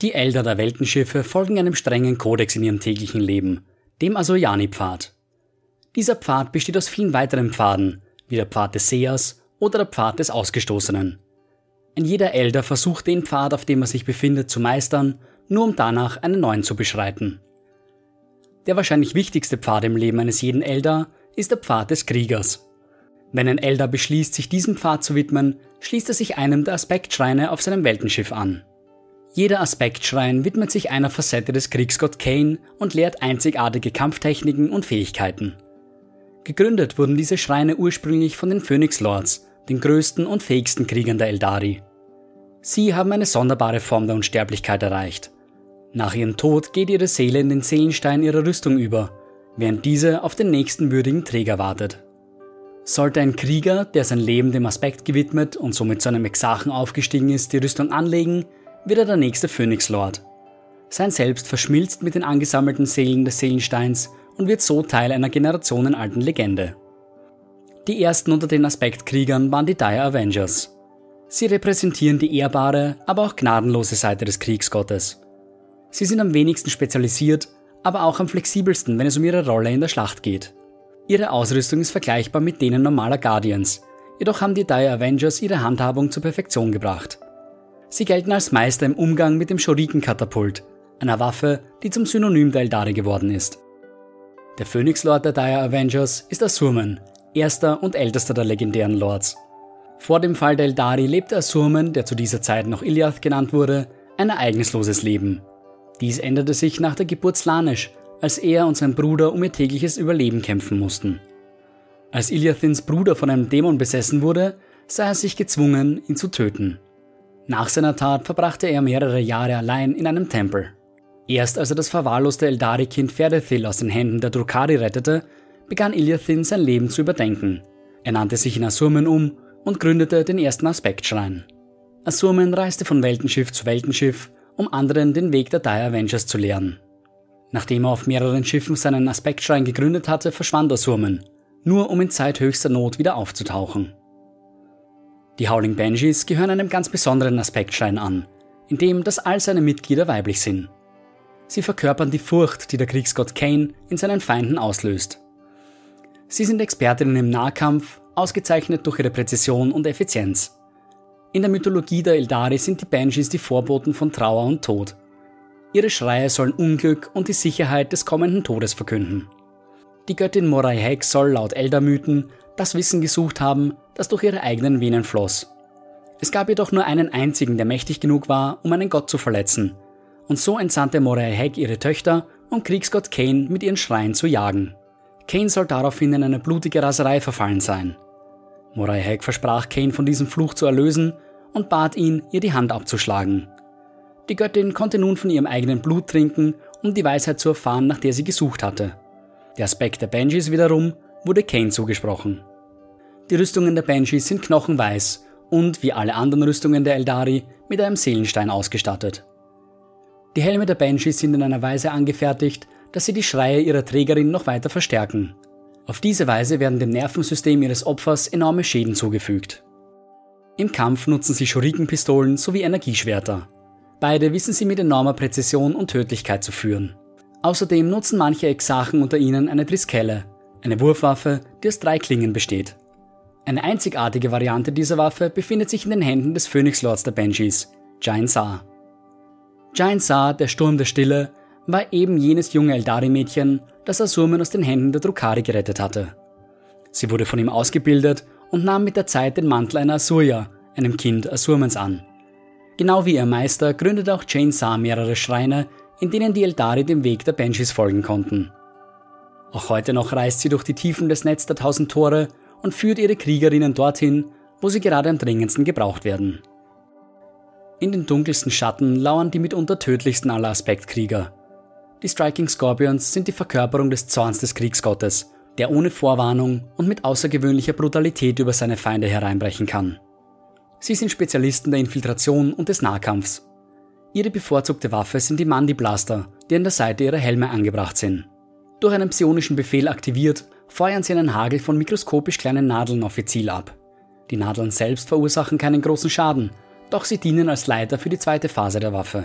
Die Elder der Weltenschiffe folgen einem strengen Kodex in ihrem täglichen Leben, dem Asoyani-Pfad. Dieser Pfad besteht aus vielen weiteren Pfaden, wie der Pfad des Sehers oder der Pfad des Ausgestoßenen. Ein jeder Elder versucht den Pfad, auf dem er sich befindet, zu meistern, nur um danach einen neuen zu beschreiten. Der wahrscheinlich wichtigste Pfad im Leben eines jeden Elder ist der Pfad des Kriegers. Wenn ein Elder beschließt, sich diesem Pfad zu widmen, schließt er sich einem der Aspektschreine auf seinem Weltenschiff an. Jeder Aspektschrein widmet sich einer Facette des Kriegsgott Kane und lehrt einzigartige Kampftechniken und Fähigkeiten. Gegründet wurden diese Schreine ursprünglich von den Phoenix Lords, den größten und fähigsten Kriegern der Eldari. Sie haben eine sonderbare Form der Unsterblichkeit erreicht. Nach ihrem Tod geht ihre Seele in den Seelenstein ihrer Rüstung über, während diese auf den nächsten würdigen Träger wartet. Sollte ein Krieger, der sein Leben dem Aspekt gewidmet und somit zu einem Exarchen aufgestiegen ist, die Rüstung anlegen, wird er der nächste Phönix Lord. Sein Selbst verschmilzt mit den angesammelten Seelen des Seelensteins und wird so Teil einer generationenalten Legende. Die ersten unter den Aspektkriegern waren die Dire Avengers. Sie repräsentieren die ehrbare, aber auch gnadenlose Seite des Kriegsgottes. Sie sind am wenigsten spezialisiert, aber auch am flexibelsten, wenn es um ihre Rolle in der Schlacht geht. Ihre Ausrüstung ist vergleichbar mit denen normaler Guardians, jedoch haben die Dire Avengers ihre Handhabung zur Perfektion gebracht. Sie gelten als Meister im Umgang mit dem Shuriken-Katapult, einer Waffe, die zum Synonym der Eldari geworden ist. Der Phoenix Lord der Dire Avengers ist Asurman, erster und ältester der legendären Lords. Vor dem Fall der Eldari lebte Asurman, der zu dieser Zeit noch Iliath genannt wurde, ein ereignisloses Leben. Dies änderte sich nach der Geburt Slaanesh, als er und sein Bruder um ihr tägliches Überleben kämpfen mussten. Als Iliathins Bruder von einem Dämon besessen wurde, sah er sich gezwungen, ihn zu töten. Nach seiner Tat verbrachte er mehrere Jahre allein in einem Tempel. Erst als er das verwahrloste Eldari-Kind Ferdethil aus den Händen der Drukari rettete, begann Iliathin sein Leben zu überdenken. Er nannte sich in Asurmen um und gründete den ersten Aspektschrein. Asurmen reiste von Weltenschiff zu Weltenschiff, um anderen den Weg der Dire Avengers zu lehren. Nachdem er auf mehreren Schiffen seinen Aspektschrein gegründet hatte, verschwand Asurmen, nur um in Zeit höchster Not wieder aufzutauchen. Die Howling Banshees gehören einem ganz besonderen Aspektschein an, in dem dass all seine Mitglieder weiblich sind. Sie verkörpern die Furcht, die der Kriegsgott Kane in seinen Feinden auslöst. Sie sind Expertinnen im Nahkampf, ausgezeichnet durch ihre Präzision und Effizienz. In der Mythologie der Eldari sind die Banshees die Vorboten von Trauer und Tod. Ihre Schreie sollen Unglück und die Sicherheit des kommenden Todes verkünden. Die Göttin Morai Hek soll laut Eldermythen das Wissen gesucht haben, das durch ihre eigenen Venen floss. Es gab jedoch nur einen einzigen, der mächtig genug war, um einen Gott zu verletzen. Und so entsandte Moray Hag ihre Töchter, um Kriegsgott Cain mit ihren Schreien zu jagen. Cain soll daraufhin in eine blutige Raserei verfallen sein. Moray Hag versprach Cain von diesem Fluch zu erlösen und bat ihn, ihr die Hand abzuschlagen. Die Göttin konnte nun von ihrem eigenen Blut trinken, um die Weisheit zu erfahren, nach der sie gesucht hatte. Der Aspekt der Banshees wiederum wurde Cain zugesprochen. Die Rüstungen der Banshees sind knochenweiß und, wie alle anderen Rüstungen der Eldari, mit einem Seelenstein ausgestattet. Die Helme der Banshees sind in einer Weise angefertigt, dass sie die Schreie ihrer Trägerin noch weiter verstärken. Auf diese Weise werden dem Nervensystem ihres Opfers enorme Schäden zugefügt. Im Kampf nutzen sie Shuriken-Pistolen sowie Energieschwerter. Beide wissen sie mit enormer Präzision und Tödlichkeit zu führen. Außerdem nutzen manche Exarchen unter ihnen eine Triskelle, eine Wurfwaffe, die aus drei Klingen besteht. Eine einzigartige Variante dieser Waffe befindet sich in den Händen des Phoenix Lords der Banshees, Giant Saar. Giant Saar, der Sturm der Stille, war eben jenes junge Eldari-Mädchen, das Asurmen aus den Händen der Drukari gerettet hatte. Sie wurde von ihm ausgebildet und nahm mit der Zeit den Mantel einer Asurya, einem Kind Asurmens, an. Genau wie ihr Meister gründete auch Jane Saar mehrere Schreine, in denen die Eldari dem Weg der Banshees folgen konnten. Auch heute noch reist sie durch die Tiefen des Netz der Tausend Tore und führt ihre Kriegerinnen dorthin, wo sie gerade am dringendsten gebraucht werden. In den dunkelsten Schatten lauern die mitunter tödlichsten aller Aspektkrieger. Die Striking Scorpions sind die Verkörperung des Zorns des Kriegsgottes, der ohne Vorwarnung und mit außergewöhnlicher Brutalität über seine Feinde hereinbrechen kann. Sie sind Spezialisten der Infiltration und des Nahkampfs. Ihre bevorzugte Waffe sind die Mandi Blaster, die an der Seite ihrer Helme angebracht sind. Durch einen psionischen Befehl aktiviert, feuern sie einen Hagel von mikroskopisch kleinen Nadeln auf ihr Ziel ab. Die Nadeln selbst verursachen keinen großen Schaden, doch sie dienen als Leiter für die zweite Phase der Waffe.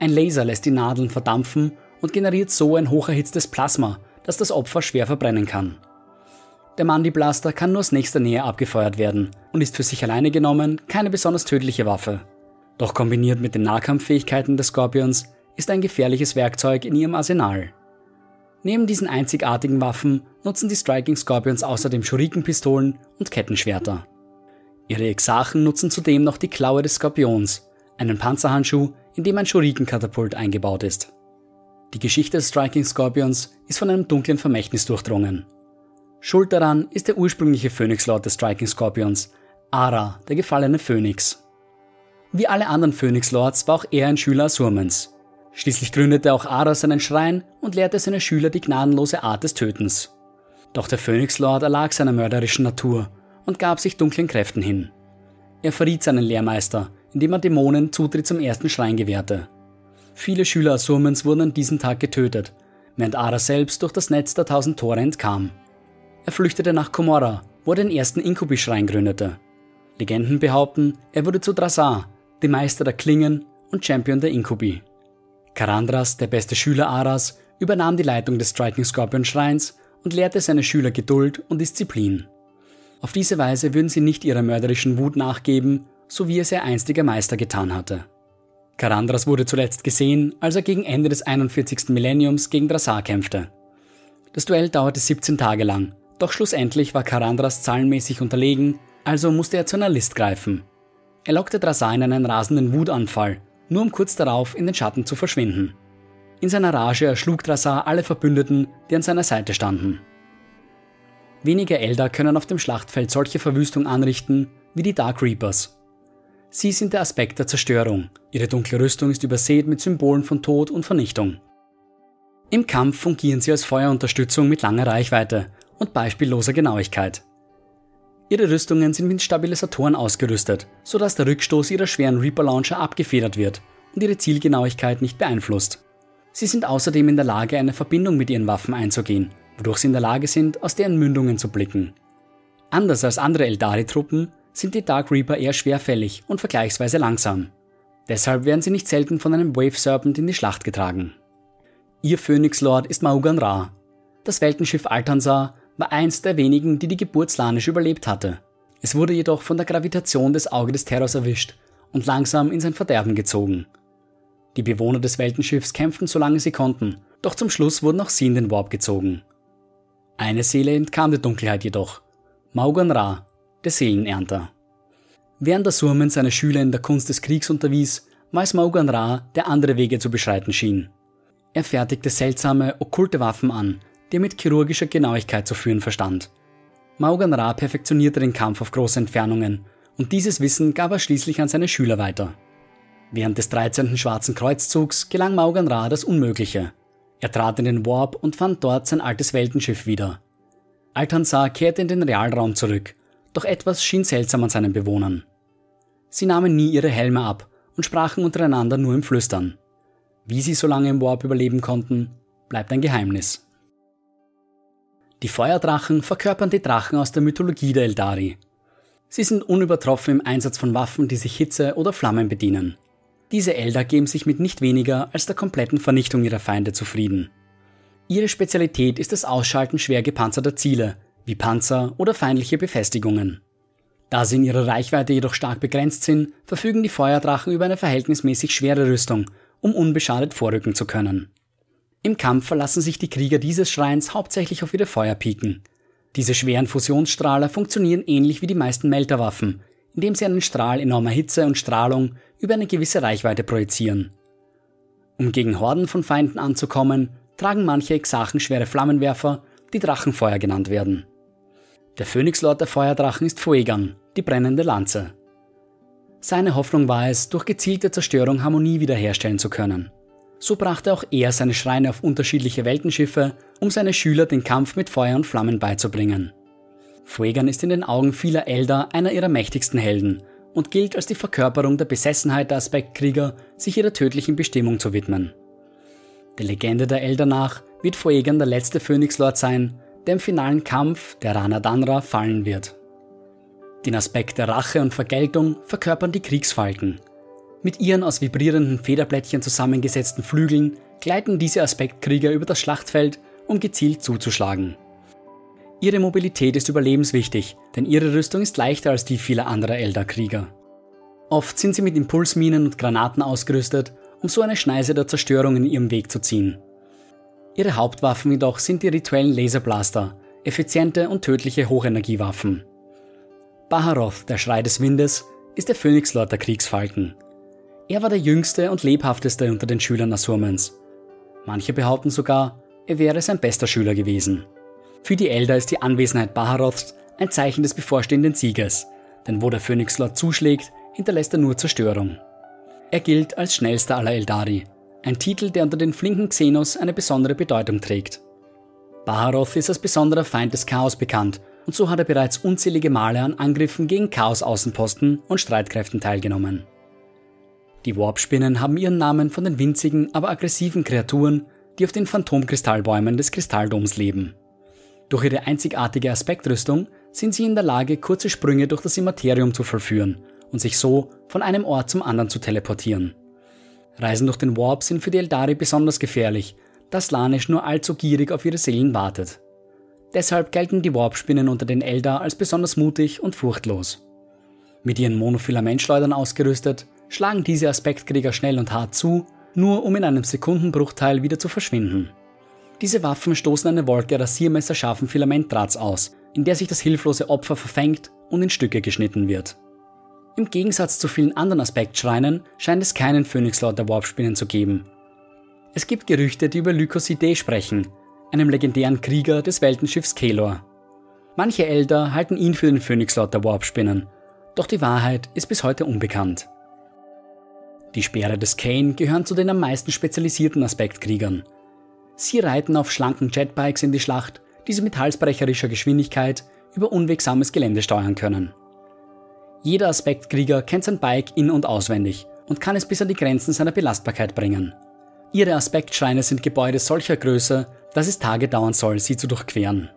Ein Laser lässt die Nadeln verdampfen und generiert so ein hocherhitztes Plasma, das das Opfer schwer verbrennen kann. Der Mandi-Blaster kann nur aus nächster Nähe abgefeuert werden und ist für sich alleine genommen keine besonders tödliche Waffe. Doch kombiniert mit den Nahkampffähigkeiten des Scorpions ist ein gefährliches Werkzeug in ihrem Arsenal. Neben diesen einzigartigen Waffen nutzen die Striking Scorpions außerdem Shuriken-Pistolen und Kettenschwerter. Ihre Exarchen nutzen zudem noch die Klaue des Skorpions, einen Panzerhandschuh, in dem ein Shuriken-Katapult eingebaut ist. Die Geschichte des Striking Scorpions ist von einem dunklen Vermächtnis durchdrungen. Schuld daran ist der ursprüngliche Phoenix Lord des Striking Scorpions, Ara, der gefallene Phönix. Wie alle anderen Phoenix Lords war auch er ein Schüler Asurmens. Schließlich gründete auch Aras einen Schrein und lehrte seine Schüler die gnadenlose Art des Tötens. Doch der Phoenix Lord erlag seiner mörderischen Natur und gab sich dunklen Kräften hin. Er verriet seinen Lehrmeister, indem er Dämonen Zutritt zum ersten Schrein gewährte. Viele Schüler Asurmens wurden an diesem Tag getötet, während Ara selbst durch das Netz der tausend Tore entkam. Er flüchtete nach Komorra, wo er den ersten Inkubi-Schrein gründete. Legenden behaupten, er wurde zu Drasar, dem Meister der Klingen und Champion der Inkubi. Karandras, der beste Schüler Aras, übernahm die Leitung des Striking Scorpion Schreins und lehrte seine Schüler Geduld und Disziplin. Auf diese Weise würden sie nicht ihrer mörderischen Wut nachgeben, so wie es ihr einstiger Meister getan hatte. Karandras wurde zuletzt gesehen, als er gegen Ende des 41. Millenniums gegen Drasar kämpfte. Das Duell dauerte 17 Tage lang, doch schlussendlich war Karandras zahlenmäßig unterlegen, also musste er zu einer List greifen. Er lockte Drasar in einen rasenden Wutanfall, nur um kurz darauf in den Schatten zu verschwinden. In seiner Rage erschlug Drasar alle Verbündeten, die an seiner Seite standen. Wenige Elder können auf dem Schlachtfeld solche Verwüstung anrichten wie die Dark Reapers. Sie sind der Aspekt der Zerstörung. Ihre dunkle Rüstung ist übersät mit Symbolen von Tod und Vernichtung. Im Kampf fungieren sie als Feuerunterstützung mit langer Reichweite und beispielloser Genauigkeit. Ihre Rüstungen sind mit Stabilisatoren ausgerüstet, sodass der Rückstoß ihrer schweren Reaper Launcher abgefedert wird und ihre Zielgenauigkeit nicht beeinflusst. Sie sind außerdem in der Lage, eine Verbindung mit ihren Waffen einzugehen, wodurch sie in der Lage sind, aus deren Mündungen zu blicken. Anders als andere Eldari-Truppen sind die Dark Reaper eher schwerfällig und vergleichsweise langsam. Deshalb werden sie nicht selten von einem Wave Serpent in die Schlacht getragen. Ihr Phoenix Lord ist Maugan Ra. Das Weltenschiff Altansar war eins der wenigen, die die Geburt Slanisch überlebt hatte. Es wurde jedoch von der Gravitation des Auge des Terrors erwischt und langsam in sein Verderben gezogen. Die Bewohner des Weltenschiffs kämpften so lange sie konnten, doch zum Schluss wurden auch sie in den Warp gezogen. Eine Seele entkam der Dunkelheit jedoch. Maugan Ra, der Seelenernter. Während der Surmen seine Schüler in der Kunst des Kriegs unterwies, es Maugan Ra, der andere Wege zu beschreiten schien. Er fertigte seltsame, okkulte Waffen an, die er mit chirurgischer Genauigkeit zu führen verstand. Maugan Ra perfektionierte den Kampf auf große Entfernungen und dieses Wissen gab er schließlich an seine Schüler weiter. Während des 13. Schwarzen Kreuzzugs gelang Maugan Ra das Unmögliche. Er trat in den Warp und fand dort sein altes Weltenschiff wieder. Altansar kehrte in den Realraum zurück, doch etwas schien seltsam an seinen Bewohnern. Sie nahmen nie ihre Helme ab und sprachen untereinander nur im Flüstern. Wie sie so lange im Warp überleben konnten, bleibt ein Geheimnis. Die Feuerdrachen verkörpern die Drachen aus der Mythologie der Eldari. Sie sind unübertroffen im Einsatz von Waffen, die sich Hitze oder Flammen bedienen. Diese Elder geben sich mit nicht weniger als der kompletten Vernichtung ihrer Feinde zufrieden. Ihre Spezialität ist das Ausschalten schwer gepanzerter Ziele, wie Panzer oder feindliche Befestigungen. Da sie in ihrer Reichweite jedoch stark begrenzt sind, verfügen die Feuerdrachen über eine verhältnismäßig schwere Rüstung, um unbeschadet vorrücken zu können. Im Kampf verlassen sich die Krieger dieses Schreins hauptsächlich auf ihre Feuerpiken. Diese schweren Fusionsstrahler funktionieren ähnlich wie die meisten Melterwaffen, indem sie einen Strahl enormer Hitze und Strahlung über eine gewisse Reichweite projizieren. Um gegen Horden von Feinden anzukommen, tragen manche Exarchen schwere Flammenwerfer, die Drachenfeuer genannt werden. Der Phönixlord der Feuerdrachen ist Fuegan, die brennende Lanze. Seine Hoffnung war es, durch gezielte Zerstörung Harmonie wiederherstellen zu können. So brachte auch er seine Schreine auf unterschiedliche Weltenschiffe, um seine Schüler den Kampf mit Feuer und Flammen beizubringen. Fuegan ist in den Augen vieler Elder einer ihrer mächtigsten Helden und gilt als die Verkörperung der Besessenheit der Aspektkrieger, sich ihrer tödlichen Bestimmung zu widmen. Der Legende der Elder nach wird Fuegan der letzte Phönixlord sein, der im finalen Kampf der Rana Danra fallen wird. Den Aspekt der Rache und Vergeltung verkörpern die Kriegsfalken. Mit ihren aus vibrierenden Federblättchen zusammengesetzten Flügeln gleiten diese Aspektkrieger über das Schlachtfeld, um gezielt zuzuschlagen. Ihre Mobilität ist überlebenswichtig, denn ihre Rüstung ist leichter als die vieler anderer Elder-Krieger. Oft sind sie mit Impulsminen und Granaten ausgerüstet, um so eine Schneise der Zerstörung in ihrem Weg zu ziehen. Ihre Hauptwaffen jedoch sind die rituellen Laserblaster, effiziente und tödliche Hochenergiewaffen. Baharoth, der Schrei des Windes, ist der Phönixlord der Kriegsfalken. Er war der jüngste und lebhafteste unter den Schülern Asurmens. Manche behaupten sogar, er wäre sein bester Schüler gewesen. Für die Elder ist die Anwesenheit Baharoths ein Zeichen des bevorstehenden Sieges, denn wo der Phönixlord zuschlägt, hinterlässt er nur Zerstörung. Er gilt als schnellster aller Eldari, ein Titel, der unter den flinken Xenos eine besondere Bedeutung trägt. Baharoth ist als besonderer Feind des Chaos bekannt und so hat er bereits unzählige Male an Angriffen gegen Chaos-Außenposten und Streitkräften teilgenommen. Die Warpspinnen haben ihren Namen von den winzigen, aber aggressiven Kreaturen, die auf den Phantomkristallbäumen des Kristalldoms leben. Durch ihre einzigartige Aspektrüstung sind sie in der Lage, kurze Sprünge durch das Immaterium zu vollführen und sich so von einem Ort zum anderen zu teleportieren. Reisen durch den Warp sind für die Eldari besonders gefährlich, da Slanisch nur allzu gierig auf ihre Seelen wartet. Deshalb gelten die Warpspinnen unter den Eldar als besonders mutig und furchtlos. Mit ihren Monofilamentschleudern ausgerüstet, schlagen diese Aspektkrieger schnell und hart zu, nur um in einem Sekundenbruchteil wieder zu verschwinden. Diese Waffen stoßen eine Wolke rasiermesserscharfen Filamentdrahts aus, in der sich das hilflose Opfer verfängt und in Stücke geschnitten wird. Im Gegensatz zu vielen anderen Aspektschreinen scheint es keinen Phönixlord der Warpspinnen zu geben. Es gibt Gerüchte, die über Lycosidee sprechen, einem legendären Krieger des Weltenschiffs Kelor. Manche Elder halten ihn für den Phönixlord der Warpspinnen, doch die Wahrheit ist bis heute unbekannt. Die Speere des Kane gehören zu den am meisten spezialisierten Aspektkriegern. Sie reiten auf schlanken Jetbikes in die Schlacht, die sie mit halsbrecherischer Geschwindigkeit über unwegsames Gelände steuern können. Jeder Aspektkrieger kennt sein Bike in- und auswendig und kann es bis an die Grenzen seiner Belastbarkeit bringen. Ihre Aspektschreine sind Gebäude solcher Größe, dass es Tage dauern soll, sie zu durchqueren.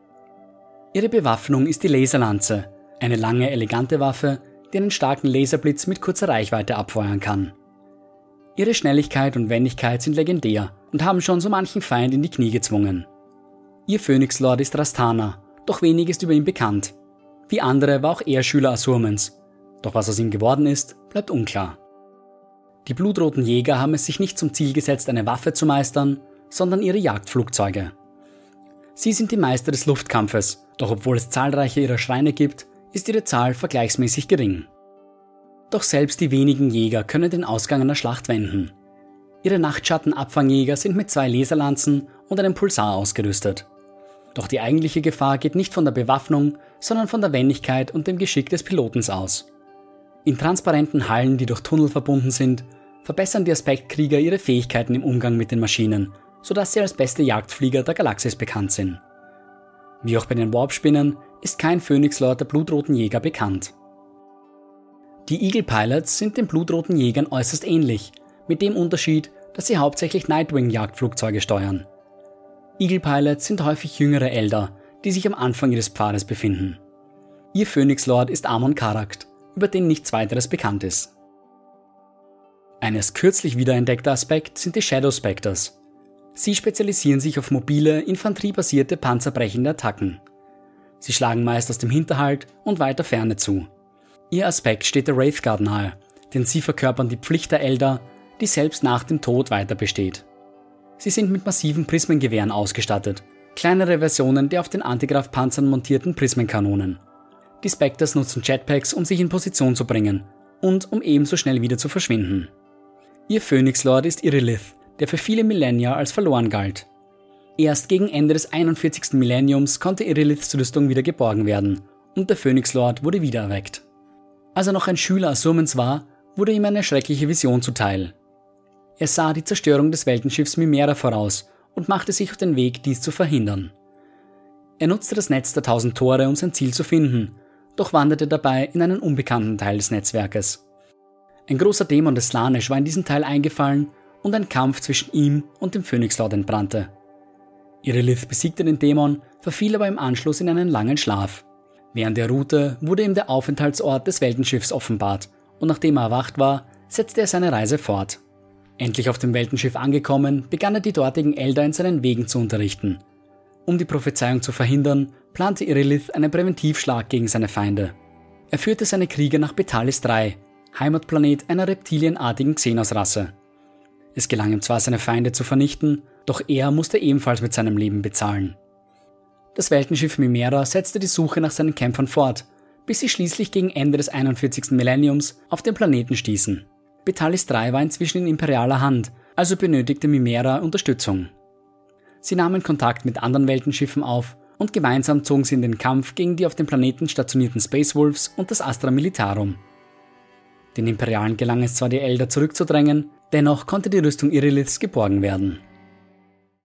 Ihre Bewaffnung ist die Laserlanze, eine lange, elegante Waffe, die einen starken Laserblitz mit kurzer Reichweite abfeuern kann. Ihre Schnelligkeit und Wendigkeit sind legendär und haben schon so manchen Feind in die Knie gezwungen. Ihr Phönixlord ist Rastana, doch wenig ist über ihn bekannt. Wie andere war auch er Schüler Asurmens doch was aus ihm geworden ist, bleibt unklar. Die blutroten Jäger haben es sich nicht zum Ziel gesetzt, eine Waffe zu meistern, sondern ihre Jagdflugzeuge. Sie sind die Meister des Luftkampfes, doch obwohl es zahlreiche ihrer Schreine gibt, ist ihre Zahl vergleichsmäßig gering. Doch selbst die wenigen Jäger können den Ausgang einer Schlacht wenden. Ihre Nachtschattenabfangjäger sind mit zwei Laserlanzen und einem Pulsar ausgerüstet. Doch die eigentliche Gefahr geht nicht von der Bewaffnung, sondern von der Wendigkeit und dem Geschick des Pilotens aus. In transparenten Hallen, die durch Tunnel verbunden sind, verbessern die Aspektkrieger ihre Fähigkeiten im Umgang mit den Maschinen, sodass sie als beste Jagdflieger der Galaxis bekannt sind. Wie auch bei den Warpspinnen ist kein Phönixlord der blutroten Jäger bekannt. Die Eagle Pilots sind den blutroten Jägern äußerst ähnlich, mit dem Unterschied, dass sie hauptsächlich Nightwing-Jagdflugzeuge steuern. Eagle Pilots sind häufig jüngere Elder, die sich am Anfang ihres Pfades befinden. Ihr Phönixlord ist Amon Karakt, über den nichts weiteres bekannt ist. Ein erst kürzlich wiederentdeckter Aspekt sind die Shadow Spectres. Sie spezialisieren sich auf mobile, infanteriebasierte panzerbrechende Attacken. Sie schlagen meist aus dem Hinterhalt und weiter Ferne zu. Ihr Aspekt steht der Wraithguard nahe, denn sie verkörpern die Pflicht der Elder, die selbst nach dem Tod weiter besteht. Sie sind mit massiven Prismengewehren ausgestattet, kleinere Versionen der auf den Antigraf-Panzern montierten Prismenkanonen. Die Spectres nutzen Jetpacks, um sich in Position zu bringen und um ebenso schnell wieder zu verschwinden. Ihr Phönixlord ist Irilith, der für viele Millennia als verloren galt. Erst gegen Ende des 41. Millenniums konnte Iriliths Rüstung wieder geborgen werden und der Phönixlord wurde wiedererweckt. Als er noch ein Schüler Assurmens war, wurde ihm eine schreckliche Vision zuteil. Er sah die Zerstörung des Weltenschiffs Mimera voraus und machte sich auf den Weg, dies zu verhindern. Er nutzte das Netz der tausend Tore, um sein Ziel zu finden doch wanderte dabei in einen unbekannten Teil des Netzwerkes. Ein großer Dämon des Slanisch war in diesen Teil eingefallen und ein Kampf zwischen ihm und dem Phönixlord entbrannte. Irilith besiegte den Dämon, verfiel aber im Anschluss in einen langen Schlaf. Während der Route wurde ihm der Aufenthaltsort des Weltenschiffs offenbart und nachdem er erwacht war, setzte er seine Reise fort. Endlich auf dem Weltenschiff angekommen, begann er die dortigen Elder in seinen Wegen zu unterrichten. Um die Prophezeiung zu verhindern, plante Irilith einen Präventivschlag gegen seine Feinde. Er führte seine Krieger nach Betalis 3, Heimatplanet einer reptilienartigen Xenos-Rasse. Es gelang ihm zwar, seine Feinde zu vernichten, doch er musste ebenfalls mit seinem Leben bezahlen. Das Weltenschiff Mimera setzte die Suche nach seinen Kämpfern fort, bis sie schließlich gegen Ende des 41. Millenniums auf den Planeten stießen. Betalis 3 war inzwischen in imperialer Hand, also benötigte Mimera Unterstützung. Sie nahmen Kontakt mit anderen Weltenschiffen auf und gemeinsam zogen sie in den Kampf gegen die auf dem Planeten stationierten Space Wolves und das Astra Militarum. Den Imperialen gelang es zwar, die Elder zurückzudrängen, dennoch konnte die Rüstung Iriliths geborgen werden.